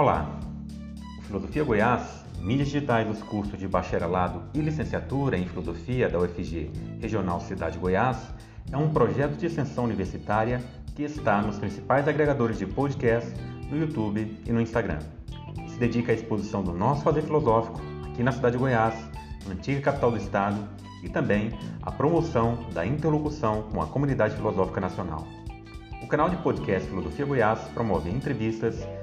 Olá! O Filosofia Goiás, mídias digitais dos cursos de bacharelado e licenciatura em Filosofia da UFG Regional Cidade Goiás, é um projeto de extensão universitária que está nos principais agregadores de podcast, no YouTube e no Instagram. Se dedica à exposição do nosso fazer filosófico aqui na cidade de Goiás, antiga capital do estado, e também à promoção da interlocução com a comunidade filosófica nacional. O canal de podcast Filosofia Goiás promove entrevistas,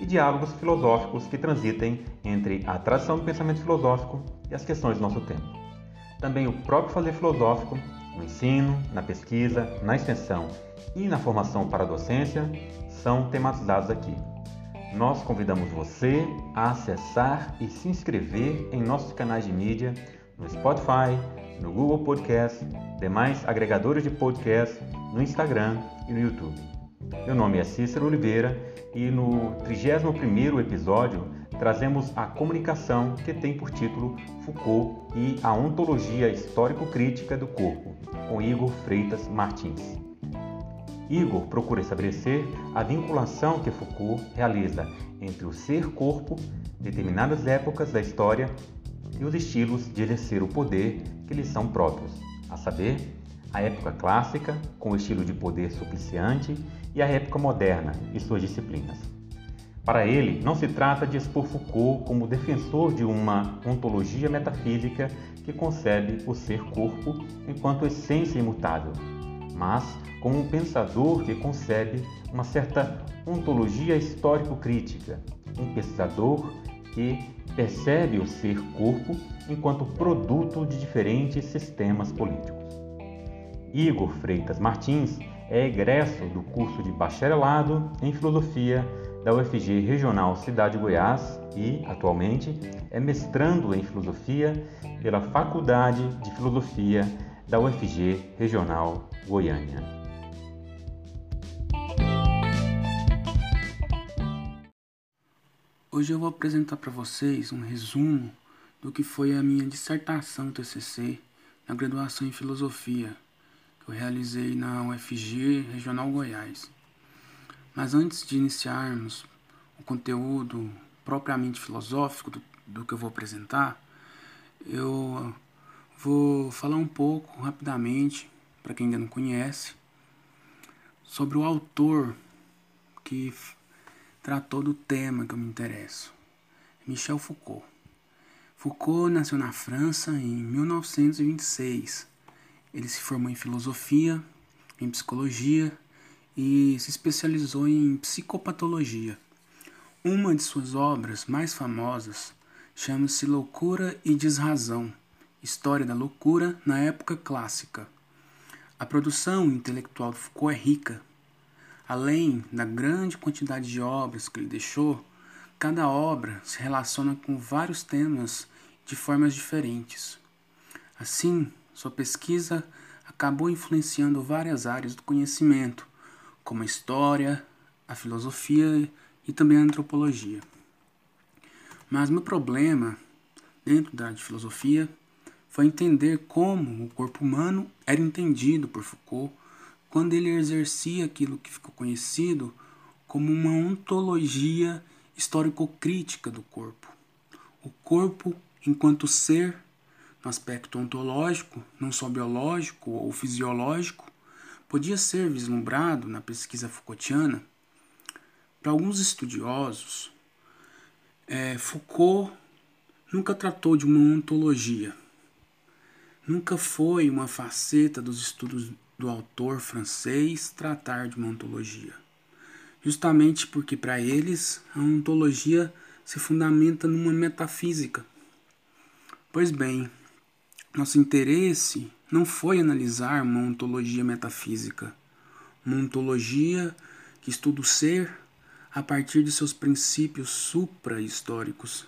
e diálogos filosóficos que transitem entre a tradição do pensamento filosófico e as questões do nosso tempo. Também o próprio fazer filosófico, no ensino, na pesquisa, na extensão e na formação para a docência são tematizados aqui. Nós convidamos você a acessar e se inscrever em nossos canais de mídia no Spotify, no Google Podcast, demais agregadores de podcast, no Instagram e no YouTube. Meu nome é Cícero Oliveira e no 31º episódio trazemos a comunicação que tem por título Foucault e a ontologia histórico-crítica do corpo, com Igor Freitas Martins. Igor procura estabelecer a vinculação que Foucault realiza entre o ser-corpo, determinadas épocas da história e os estilos de exercer o poder que lhes são próprios, a saber, a época clássica, com o estilo de poder supliciante, e a época moderna e suas disciplinas. Para ele, não se trata de expor Foucault como defensor de uma ontologia metafísica que concebe o ser-corpo enquanto essência imutável, mas como um pensador que concebe uma certa ontologia histórico-crítica, um pesquisador que percebe o ser-corpo enquanto produto de diferentes sistemas políticos. Igor Freitas Martins é egresso do curso de bacharelado em filosofia da UFG Regional Cidade de Goiás e, atualmente, é mestrando em filosofia pela Faculdade de Filosofia da UFG Regional Goiânia. Hoje eu vou apresentar para vocês um resumo do que foi a minha dissertação TCC na graduação em filosofia que eu realizei na UFG Regional Goiás. Mas antes de iniciarmos o conteúdo propriamente filosófico do, do que eu vou apresentar, eu vou falar um pouco rapidamente, para quem ainda não conhece, sobre o autor que tratou do tema que eu me interesso, Michel Foucault. Foucault nasceu na França em 1926 ele se formou em filosofia, em psicologia e se especializou em psicopatologia. Uma de suas obras mais famosas chama-se Loucura e Desrazão História da Loucura na Época Clássica. A produção intelectual de Foucault é rica. Além da grande quantidade de obras que ele deixou, cada obra se relaciona com vários temas de formas diferentes. Assim, sua pesquisa acabou influenciando várias áreas do conhecimento, como a história, a filosofia e também a antropologia. Mas meu problema dentro da de filosofia foi entender como o corpo humano era entendido por Foucault quando ele exercia aquilo que ficou conhecido como uma ontologia histórico-crítica do corpo. O corpo enquanto ser no aspecto ontológico, não só biológico ou fisiológico, podia ser vislumbrado na pesquisa Foucaultiana. Para alguns estudiosos, é, Foucault nunca tratou de uma ontologia. Nunca foi uma faceta dos estudos do autor francês tratar de uma ontologia. Justamente porque, para eles, a ontologia se fundamenta numa metafísica. Pois bem, nosso interesse não foi analisar uma ontologia metafísica, uma ontologia que estuda o ser a partir de seus princípios supra-históricos.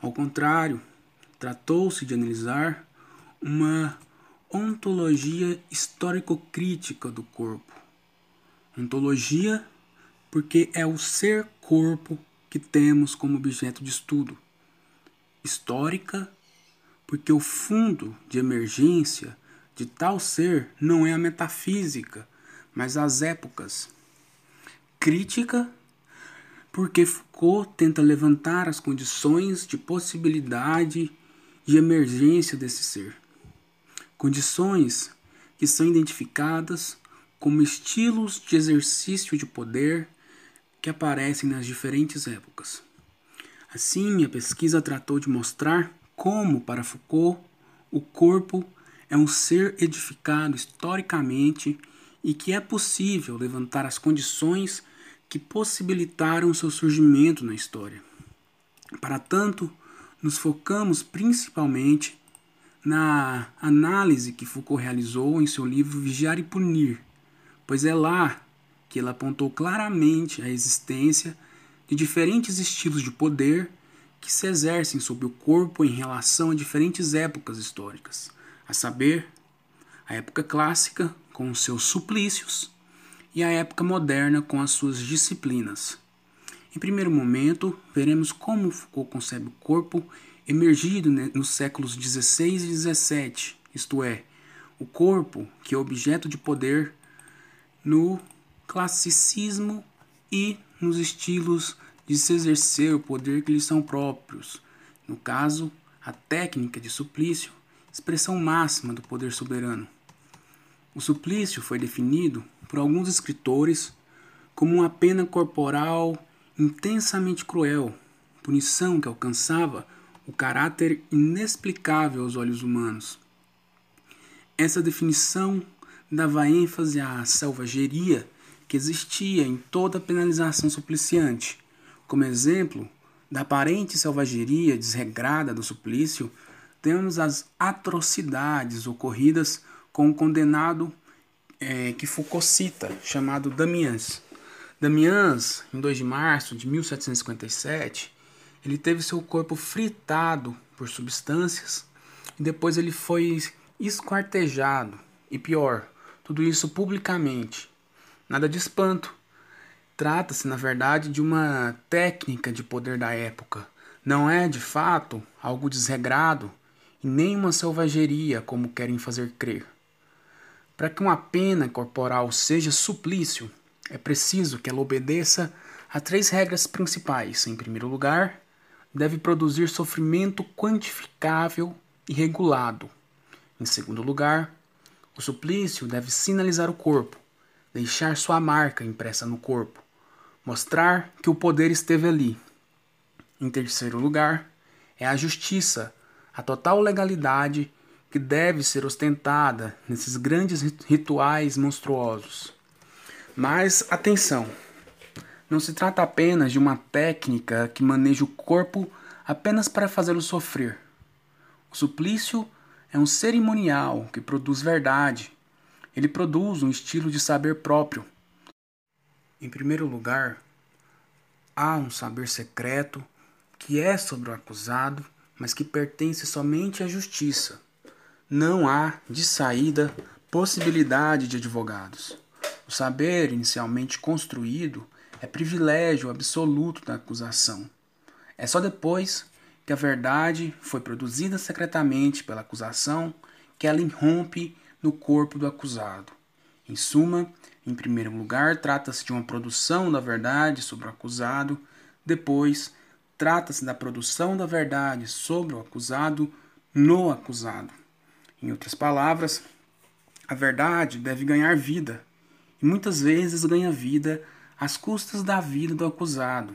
Ao contrário, tratou-se de analisar uma ontologia histórico-crítica do corpo. Ontologia porque é o ser corpo que temos como objeto de estudo. Histórica porque o fundo de emergência de tal ser não é a metafísica, mas as épocas. Crítica porque Foucault tenta levantar as condições de possibilidade e emergência desse ser. Condições que são identificadas como estilos de exercício de poder que aparecem nas diferentes épocas. Assim, minha pesquisa tratou de mostrar como, para Foucault, o corpo é um ser edificado historicamente e que é possível levantar as condições que possibilitaram seu surgimento na história. Para tanto, nos focamos principalmente na análise que Foucault realizou em seu livro Vigiar e Punir, pois é lá que ele apontou claramente a existência de diferentes estilos de poder que se exercem sobre o corpo em relação a diferentes épocas históricas, a saber, a época clássica com os seus suplícios e a época moderna com as suas disciplinas. Em primeiro momento, veremos como Foucault concebe o corpo emergido nos séculos XVI e XVII, isto é, o corpo que é objeto de poder no classicismo e nos estilos de se exercer o poder que lhes são próprios. No caso, a técnica de suplício, expressão máxima do poder soberano. O suplício foi definido por alguns escritores como uma pena corporal intensamente cruel, punição que alcançava o caráter inexplicável aos olhos humanos. Essa definição dava ênfase à selvageria que existia em toda penalização supliciante. Como exemplo da aparente selvageria desregrada do suplício, temos as atrocidades ocorridas com o condenado é, que Foucault cita, chamado Damiens. Damiens, em 2 de março de 1757, ele teve seu corpo fritado por substâncias e depois ele foi esquartejado. E pior, tudo isso publicamente. Nada de espanto. Trata-se, na verdade, de uma técnica de poder da época. Não é, de fato, algo desregrado e nem uma selvageria como querem fazer crer. Para que uma pena corporal seja suplício, é preciso que ela obedeça a três regras principais. Em primeiro lugar, deve produzir sofrimento quantificável e regulado. Em segundo lugar, o suplício deve sinalizar o corpo, deixar sua marca impressa no corpo, mostrar que o poder esteve ali. Em terceiro lugar, é a justiça, a total legalidade que deve ser ostentada nesses grandes rituais monstruosos. Mas atenção, não se trata apenas de uma técnica que maneja o corpo apenas para fazê-lo sofrer. O suplício é um cerimonial que produz verdade. Ele produz um estilo de saber próprio. Em primeiro lugar, há um saber secreto que é sobre o acusado, mas que pertence somente à justiça não há, de saída, possibilidade de advogados. O saber inicialmente construído é privilégio absoluto da acusação. É só depois que a verdade foi produzida secretamente pela acusação que ela irrompe no corpo do acusado. Em suma, em primeiro lugar, trata-se de uma produção da verdade sobre o acusado, depois, trata-se da produção da verdade sobre o acusado no acusado. Em outras palavras, a verdade deve ganhar vida, e muitas vezes ganha vida às custas da vida do acusado,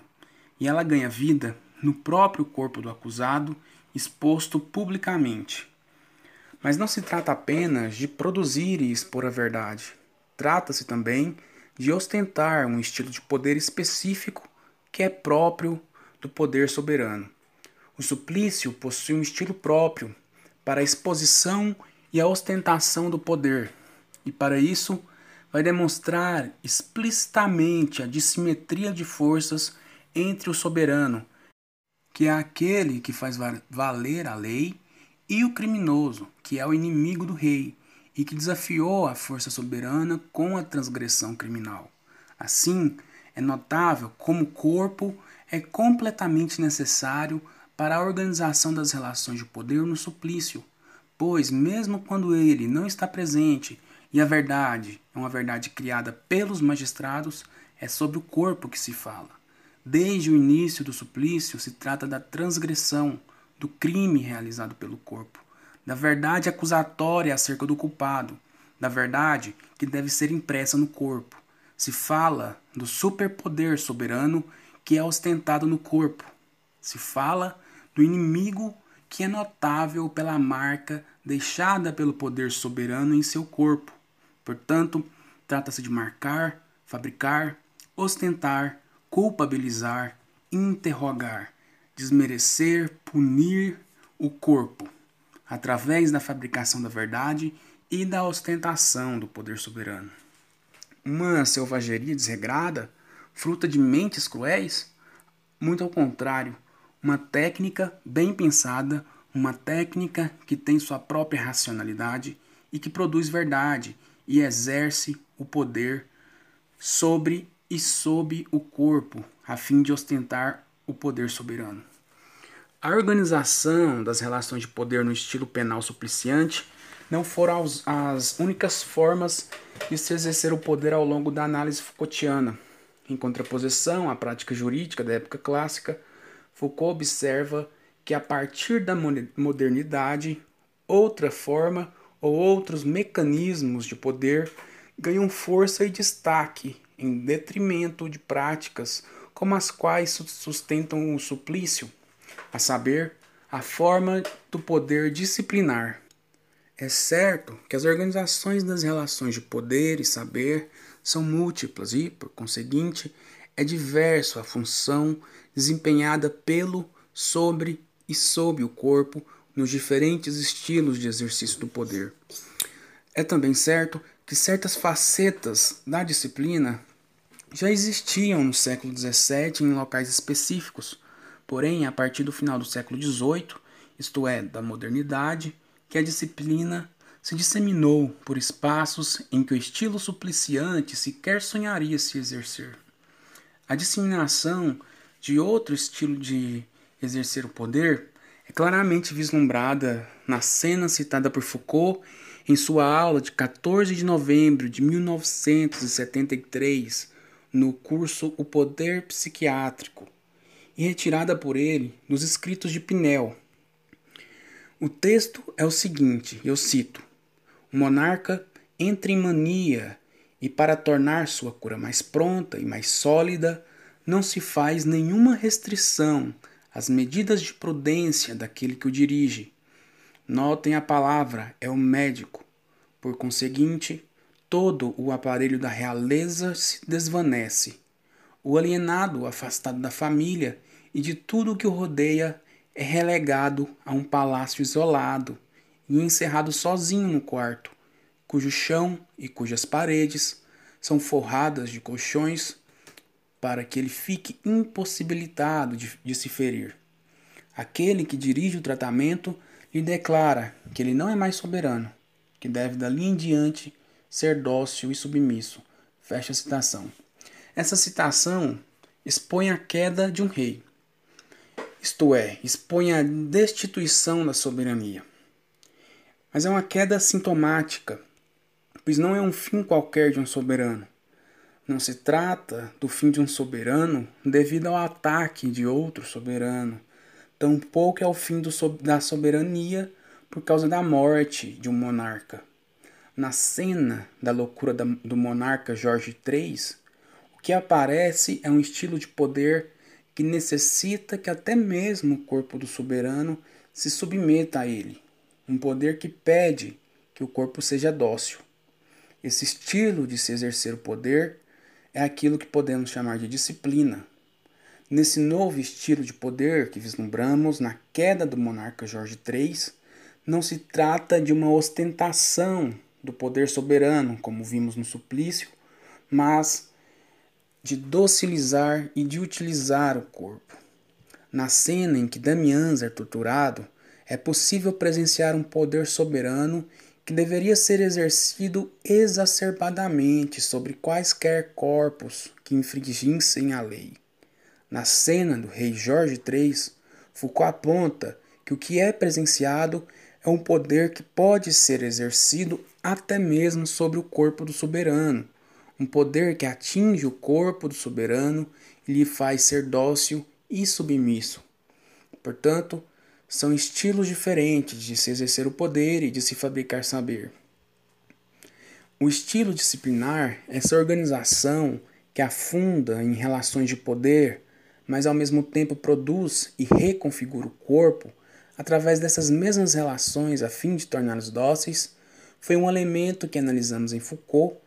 e ela ganha vida no próprio corpo do acusado, exposto publicamente. Mas não se trata apenas de produzir e expor a verdade. Trata-se também de ostentar um estilo de poder específico que é próprio do poder soberano. O suplício possui um estilo próprio para a exposição e a ostentação do poder, e para isso vai demonstrar explicitamente a dissimetria de forças entre o soberano que é aquele que faz valer a lei, e o criminoso, que é o inimigo do rei e que desafiou a força soberana com a transgressão criminal. Assim, é notável como o corpo é completamente necessário para a organização das relações de poder no suplício, pois, mesmo quando ele não está presente e a verdade é uma verdade criada pelos magistrados, é sobre o corpo que se fala. Desde o início do suplício se trata da transgressão, do crime realizado pelo corpo, da verdade acusatória acerca do culpado, da verdade que deve ser impressa no corpo. Se fala do superpoder soberano que é ostentado no corpo. Se fala do inimigo que é notável pela marca deixada pelo poder soberano em seu corpo. Portanto, trata-se de marcar, fabricar, ostentar, culpabilizar, interrogar, desmerecer, punir o corpo, através da fabricação da verdade e da ostentação do poder soberano. Uma selvageria desregrada, fruta de mentes cruéis? Muito ao contrário, uma técnica bem pensada, uma técnica que tem sua própria racionalidade e que produz verdade e exerce o poder sobre e sob o corpo, a fim de ostentar o poder soberano. A organização das relações de poder no estilo penal supliciante não foram as únicas formas de se exercer o poder ao longo da análise Foucaultiana. Em contraposição à prática jurídica da época clássica, Foucault observa que a partir da modernidade, outra forma ou outros mecanismos de poder ganham força e destaque em detrimento de práticas como as quais sustentam o suplício, a saber, a forma do poder disciplinar. É certo que as organizações das relações de poder e saber são múltiplas e, por conseguinte, é diverso a função desempenhada pelo, sobre e sob o corpo nos diferentes estilos de exercício do poder. É também certo que certas facetas da disciplina já existiam no século XVII em locais específicos, porém, a partir do final do século XVIII, isto é, da modernidade, que a disciplina se disseminou por espaços em que o estilo supliciante sequer sonharia se exercer. A disseminação de outro estilo de exercer o poder é claramente vislumbrada na cena citada por Foucault em sua aula de 14 de novembro de 1973 no curso O Poder Psiquiátrico e retirada por ele nos escritos de Pinel. O texto é o seguinte, eu cito: O monarca entra em mania e, para tornar sua cura mais pronta e mais sólida, não se faz nenhuma restrição às medidas de prudência daquele que o dirige. Notem a palavra, é o médico. Por conseguinte, todo o aparelho da realeza se desvanece. O alienado, afastado da família e de tudo o que o rodeia, é relegado a um palácio isolado e encerrado sozinho no quarto, cujo chão e cujas paredes são forradas de colchões para que ele fique impossibilitado de, de se ferir. Aquele que dirige o tratamento lhe declara que ele não é mais soberano, que deve dali em diante ser dócil e submisso. Fecha a citação. Essa citação expõe a queda de um rei, isto é, expõe a destituição da soberania. Mas é uma queda sintomática, pois não é um fim qualquer de um soberano. Não se trata do fim de um soberano devido ao ataque de outro soberano, tampouco é o fim do, da soberania por causa da morte de um monarca na cena da loucura do monarca Jorge III, o que aparece é um estilo de poder que necessita que até mesmo o corpo do soberano se submeta a ele, um poder que pede que o corpo seja dócil. Esse estilo de se exercer o poder é aquilo que podemos chamar de disciplina. Nesse novo estilo de poder que vislumbramos na queda do monarca Jorge III, não se trata de uma ostentação do poder soberano, como vimos no suplício, mas de docilizar e de utilizar o corpo. Na cena em que Damians é torturado, é possível presenciar um poder soberano que deveria ser exercido exacerbadamente sobre quaisquer corpos que infringissem a lei. Na cena do rei Jorge III, Foucault aponta que o que é presenciado é um poder que pode ser exercido até mesmo sobre o corpo do soberano, um poder que atinge o corpo do soberano e lhe faz ser dócil e submisso. Portanto, são estilos diferentes de se exercer o poder e de se fabricar saber. O estilo disciplinar é essa organização que afunda em relações de poder, mas ao mesmo tempo produz e reconfigura o corpo através dessas mesmas relações a fim de torná-los dóceis, foi um elemento que analisamos em Foucault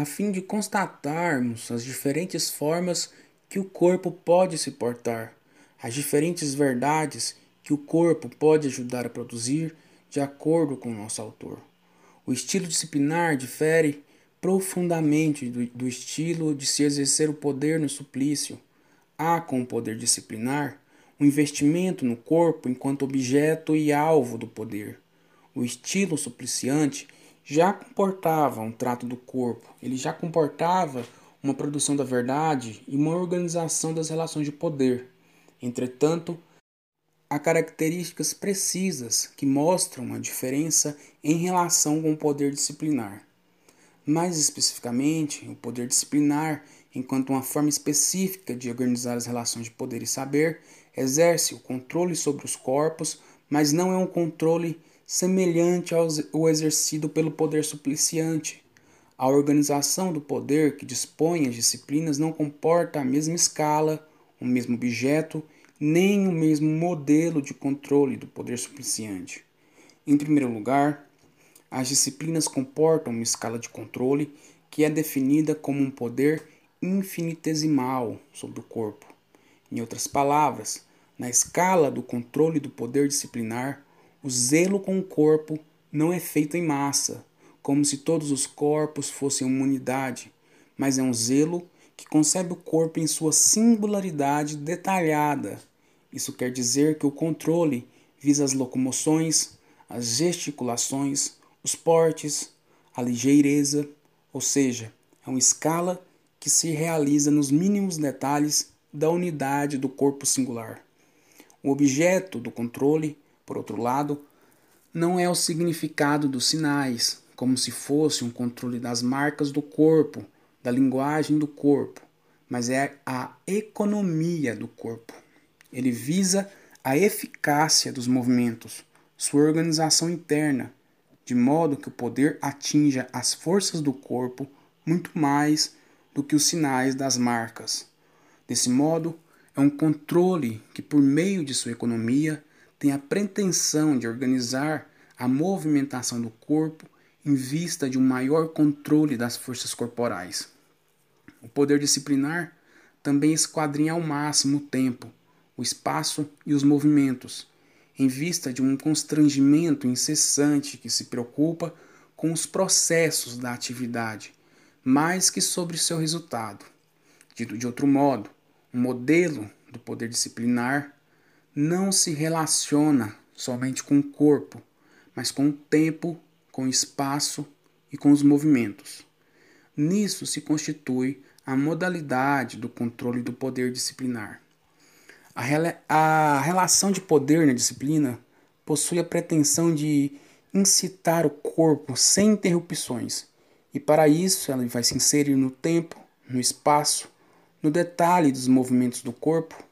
a fim de constatarmos as diferentes formas que o corpo pode se portar, as diferentes verdades que o corpo pode ajudar a produzir de acordo com o nosso autor. O estilo disciplinar difere profundamente do, do estilo de se exercer o poder no suplício. Há com o poder disciplinar um investimento no corpo enquanto objeto e alvo do poder. O estilo supliciante já comportava um trato do corpo, ele já comportava uma produção da verdade e uma organização das relações de poder. Entretanto, há características precisas que mostram a diferença em relação com o poder disciplinar. Mais especificamente, o poder disciplinar, enquanto uma forma específica de organizar as relações de poder e saber, exerce o controle sobre os corpos, mas não é um controle semelhante ao exercido pelo poder supliciante. A organização do poder que dispõe as disciplinas não comporta a mesma escala, o mesmo objeto nem o mesmo modelo de controle do poder supliciante. Em primeiro lugar, as disciplinas comportam uma escala de controle que é definida como um poder infinitesimal sobre o corpo. Em outras palavras, na escala do controle do poder disciplinar, o zelo com o corpo não é feito em massa, como se todos os corpos fossem uma unidade, mas é um zelo que concebe o corpo em sua singularidade detalhada isso quer dizer que o controle visa as locomoções, as gesticulações, os portes, a ligeireza, ou seja, é uma escala que se realiza nos mínimos detalhes da unidade do corpo singular. O objeto do controle, por outro lado, não é o significado dos sinais, como se fosse um controle das marcas do corpo, da linguagem do corpo, mas é a economia do corpo. Ele visa a eficácia dos movimentos, sua organização interna, de modo que o poder atinja as forças do corpo muito mais do que os sinais das marcas. Desse modo, é um controle que, por meio de sua economia, tem a pretensão de organizar a movimentação do corpo em vista de um maior controle das forças corporais. O poder disciplinar também esquadrinha ao máximo o tempo, o espaço e os movimentos, em vista de um constrangimento incessante que se preocupa com os processos da atividade, mais que sobre seu resultado. Dito de outro modo, o modelo do poder disciplinar não se relaciona somente com o corpo, mas com o tempo, com o espaço e com os movimentos. Nisso se constitui a modalidade do controle do poder disciplinar. A, a relação de poder na disciplina possui a pretensão de incitar o corpo sem interrupções, e para isso ela vai se inserir no tempo, no espaço, no detalhe dos movimentos do corpo,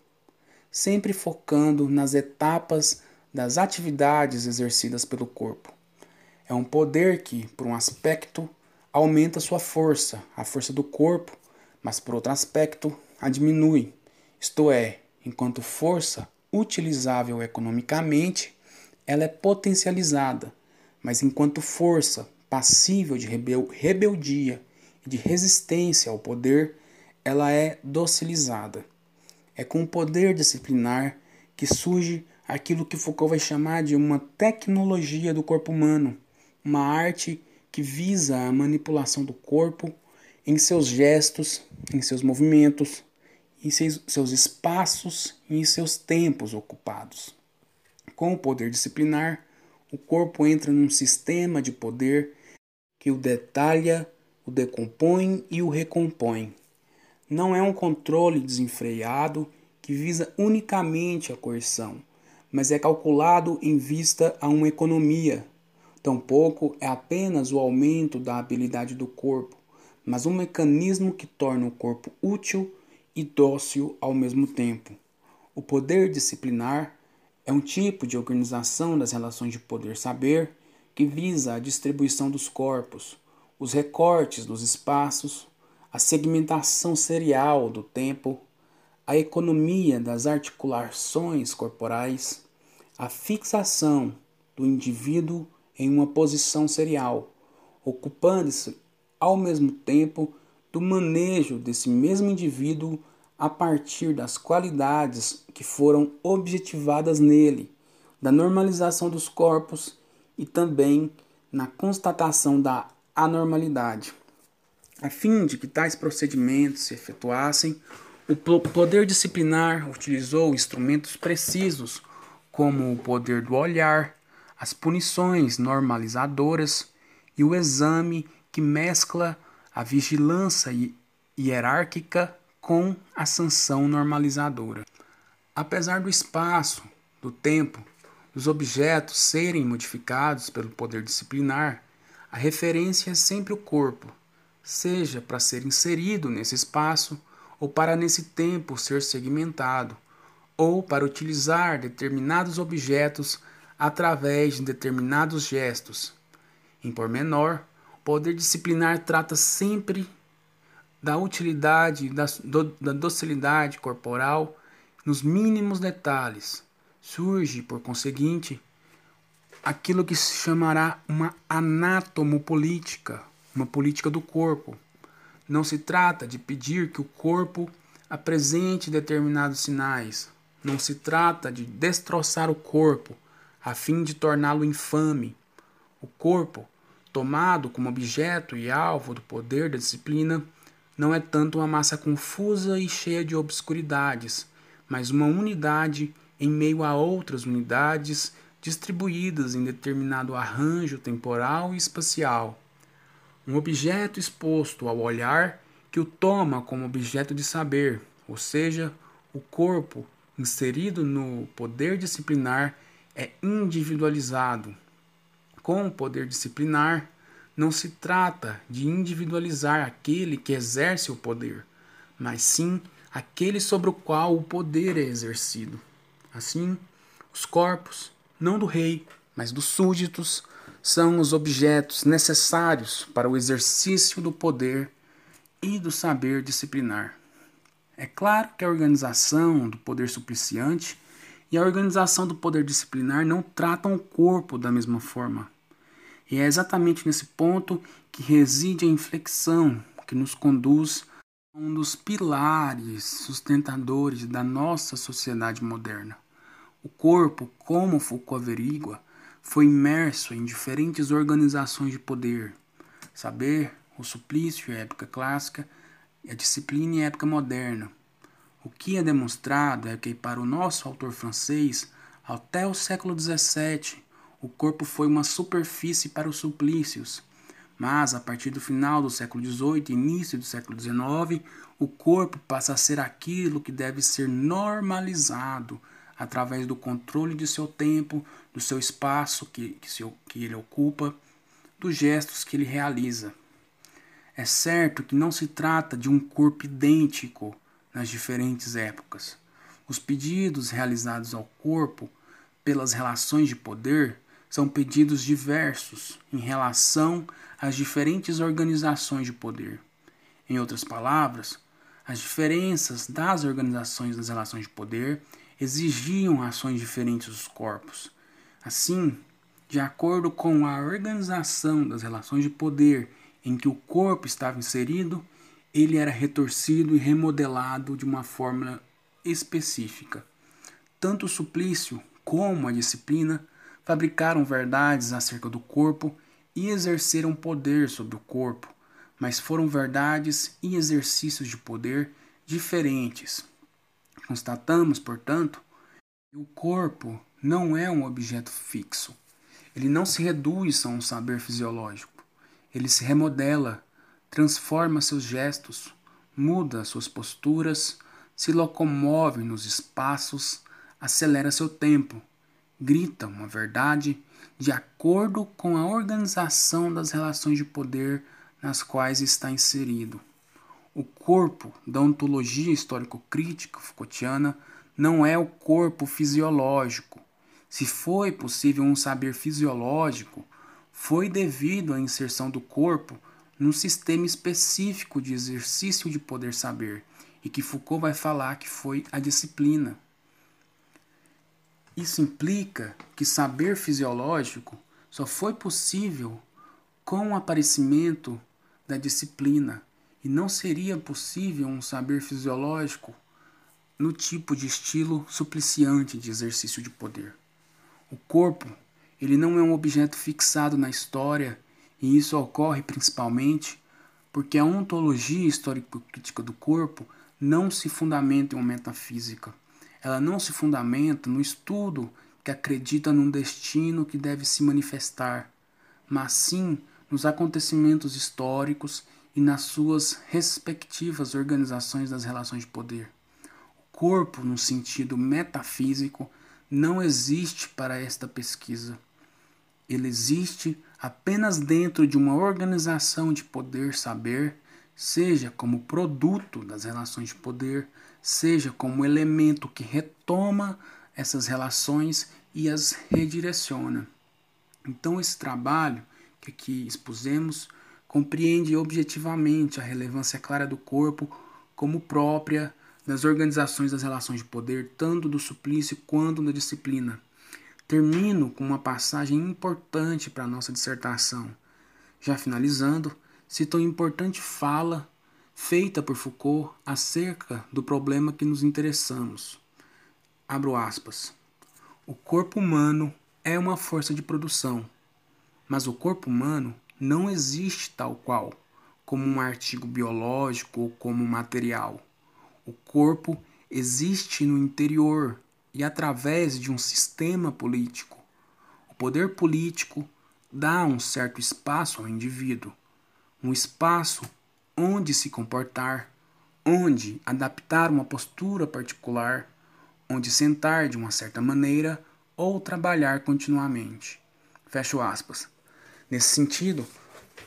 sempre focando nas etapas das atividades exercidas pelo corpo. É um poder que, por um aspecto, aumenta sua força, a força do corpo, mas por outro aspecto, a diminui, isto é, Enquanto força utilizável economicamente, ela é potencializada, mas enquanto força passível de rebel rebeldia e de resistência ao poder, ela é docilizada. É com o poder disciplinar que surge aquilo que Foucault vai chamar de uma tecnologia do corpo humano, uma arte que visa a manipulação do corpo em seus gestos, em seus movimentos, e seus espaços e seus tempos ocupados. Com o poder disciplinar, o corpo entra num sistema de poder que o detalha, o decompõe e o recompõe. Não é um controle desenfreado que visa unicamente a coerção, mas é calculado em vista a uma economia. Tampouco é apenas o aumento da habilidade do corpo, mas um mecanismo que torna o corpo útil e dócil ao mesmo tempo. O poder disciplinar é um tipo de organização das relações de poder-saber que visa a distribuição dos corpos, os recortes dos espaços, a segmentação serial do tempo, a economia das articulações corporais, a fixação do indivíduo em uma posição serial, ocupando-se ao mesmo tempo do manejo desse mesmo indivíduo a partir das qualidades que foram objetivadas nele, da normalização dos corpos e também na constatação da anormalidade. A fim de que tais procedimentos se efetuassem, o poder disciplinar utilizou instrumentos precisos, como o poder do olhar, as punições normalizadoras e o exame que mescla a vigilância hierárquica com a sanção normalizadora. Apesar do espaço, do tempo, dos objetos serem modificados pelo poder disciplinar, a referência é sempre o corpo, seja para ser inserido nesse espaço ou para nesse tempo ser segmentado, ou para utilizar determinados objetos através de determinados gestos. Em pormenor, poder disciplinar trata sempre da utilidade, da, do, da docilidade corporal nos mínimos detalhes. Surge, por conseguinte, aquilo que se chamará uma anatomopolítica, uma política do corpo. Não se trata de pedir que o corpo apresente determinados sinais. Não se trata de destroçar o corpo a fim de torná-lo infame. O corpo tomado como objeto e alvo do poder da disciplina, não é tanto uma massa confusa e cheia de obscuridades, mas uma unidade em meio a outras unidades distribuídas em determinado arranjo temporal e espacial. Um objeto exposto ao olhar que o toma como objeto de saber, ou seja, o corpo inserido no poder disciplinar é individualizado, com o poder disciplinar, não se trata de individualizar aquele que exerce o poder, mas sim aquele sobre o qual o poder é exercido. Assim, os corpos, não do rei, mas dos súditos, são os objetos necessários para o exercício do poder e do saber disciplinar. É claro que a organização do poder supliciante e a organização do poder disciplinar não tratam o corpo da mesma forma. E é exatamente nesse ponto que reside a inflexão que nos conduz a um dos pilares sustentadores da nossa sociedade moderna. O corpo, como Foucault averigua, foi imerso em diferentes organizações de poder. Saber, o suplício é época clássica, a disciplina é época moderna. O que é demonstrado é que, para o nosso autor francês, até o século XVII, o corpo foi uma superfície para os suplícios. Mas, a partir do final do século XVIII e início do século XIX, o corpo passa a ser aquilo que deve ser normalizado através do controle de seu tempo, do seu espaço que, que, se, que ele ocupa, dos gestos que ele realiza. É certo que não se trata de um corpo idêntico nas diferentes épocas. Os pedidos realizados ao corpo pelas relações de poder são pedidos diversos em relação às diferentes organizações de poder. Em outras palavras, as diferenças das organizações das relações de poder exigiam ações diferentes dos corpos. Assim, de acordo com a organização das relações de poder em que o corpo estava inserido, ele era retorcido e remodelado de uma forma específica. Tanto o suplício como a disciplina fabricaram verdades acerca do corpo e exerceram poder sobre o corpo, mas foram verdades e exercícios de poder diferentes. Constatamos, portanto, que o corpo não é um objeto fixo. Ele não se reduz a um saber fisiológico. Ele se remodela, transforma seus gestos, muda suas posturas, se locomove nos espaços, acelera seu tempo, grita uma verdade de acordo com a organização das relações de poder nas quais está inserido. O corpo da ontologia histórico-crítica Foucaultiana não é o corpo fisiológico. Se foi possível um saber fisiológico, foi devido à inserção do corpo num sistema específico de exercício de poder saber, e que Foucault vai falar que foi a disciplina. Isso implica que saber fisiológico só foi possível com o aparecimento da disciplina, e não seria possível um saber fisiológico no tipo de estilo supliciante de exercício de poder. O corpo, ele não é um objeto fixado na história e isso ocorre principalmente porque a ontologia histórico-crítica do corpo não se fundamenta em uma metafísica. Ela não se fundamenta no estudo que acredita num destino que deve se manifestar, mas sim nos acontecimentos históricos e nas suas respectivas organizações das relações de poder. O corpo, no sentido metafísico, não existe para esta pesquisa. Ele existe apenas dentro de uma organização de poder-saber, seja como produto das relações de poder, seja como elemento que retoma essas relações e as redireciona. Então, esse trabalho que aqui expusemos compreende objetivamente a relevância clara do corpo como própria das organizações das relações de poder, tanto do suplício quanto da disciplina Termino com uma passagem importante para a nossa dissertação. Já finalizando, cito uma importante fala feita por Foucault acerca do problema que nos interessamos. Abro aspas. O corpo humano é uma força de produção, mas o corpo humano não existe tal qual, como um artigo biológico ou como material. O corpo existe no interior e através de um sistema político. O poder político dá um certo espaço ao indivíduo, um espaço onde se comportar, onde adaptar uma postura particular, onde sentar de uma certa maneira ou trabalhar continuamente. Fecho aspas. Nesse sentido,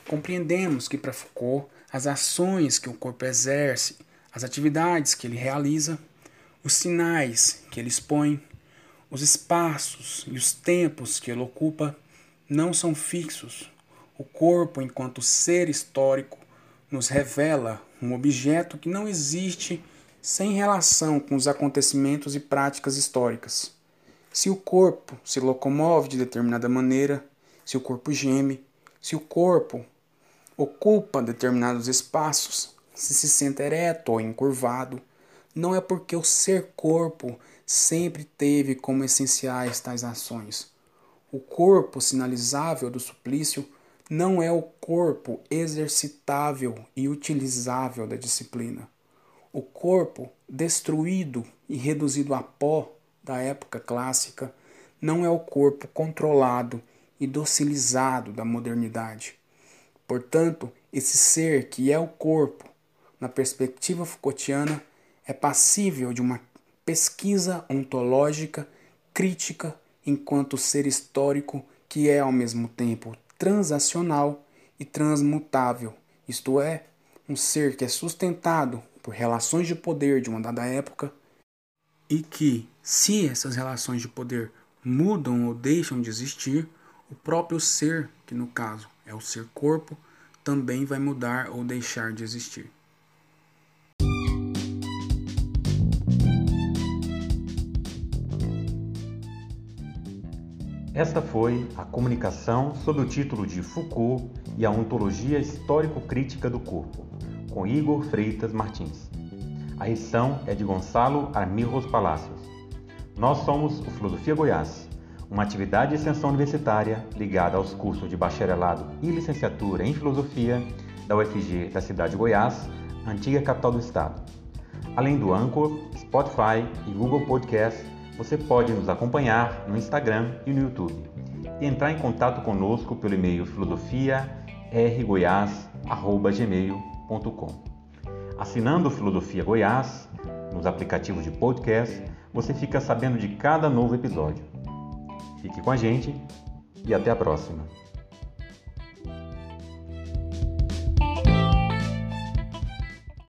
compreendemos que para Foucault as ações que o corpo exerce, as atividades que ele realiza, os sinais que ele expõe, os espaços e os tempos que ele ocupa não são fixos. O corpo, enquanto ser histórico, nos revela um objeto que não existe sem relação com os acontecimentos e práticas históricas. Se o corpo se locomove de determinada maneira, se o corpo geme, se o corpo ocupa determinados espaços, se se sente ereto ou encurvado, não é porque o ser corpo sempre teve como essenciais tais ações. O corpo sinalizável do suplício não é o corpo exercitável e utilizável da disciplina. O corpo destruído e reduzido a pó da época clássica não é o corpo controlado e docilizado da modernidade. Portanto, esse ser que é o corpo, na perspectiva Foucaultiana, é passível de uma pesquisa ontológica crítica enquanto ser histórico que é ao mesmo tempo transacional e transmutável, isto é, um ser que é sustentado por relações de poder de uma dada época e que, se essas relações de poder mudam ou deixam de existir, o próprio ser, que no caso é o ser corpo, também vai mudar ou deixar de existir. Esta foi a comunicação sob o título de Foucault e a ontologia histórico-crítica do corpo, com Igor Freitas Martins. A edição é de Gonçalo Armirros Palacios. Nós somos o Filosofia Goiás, uma atividade de extensão universitária ligada aos cursos de bacharelado e licenciatura em filosofia da UFG da cidade de Goiás, antiga capital do estado. Além do Anchor, Spotify e Google Podcast, você pode nos acompanhar no Instagram e no YouTube e entrar em contato conosco pelo e-mail filosofiargoiás.gmail.com. Assinando Filosofia Goiás nos aplicativos de podcast, você fica sabendo de cada novo episódio. Fique com a gente e até a próxima.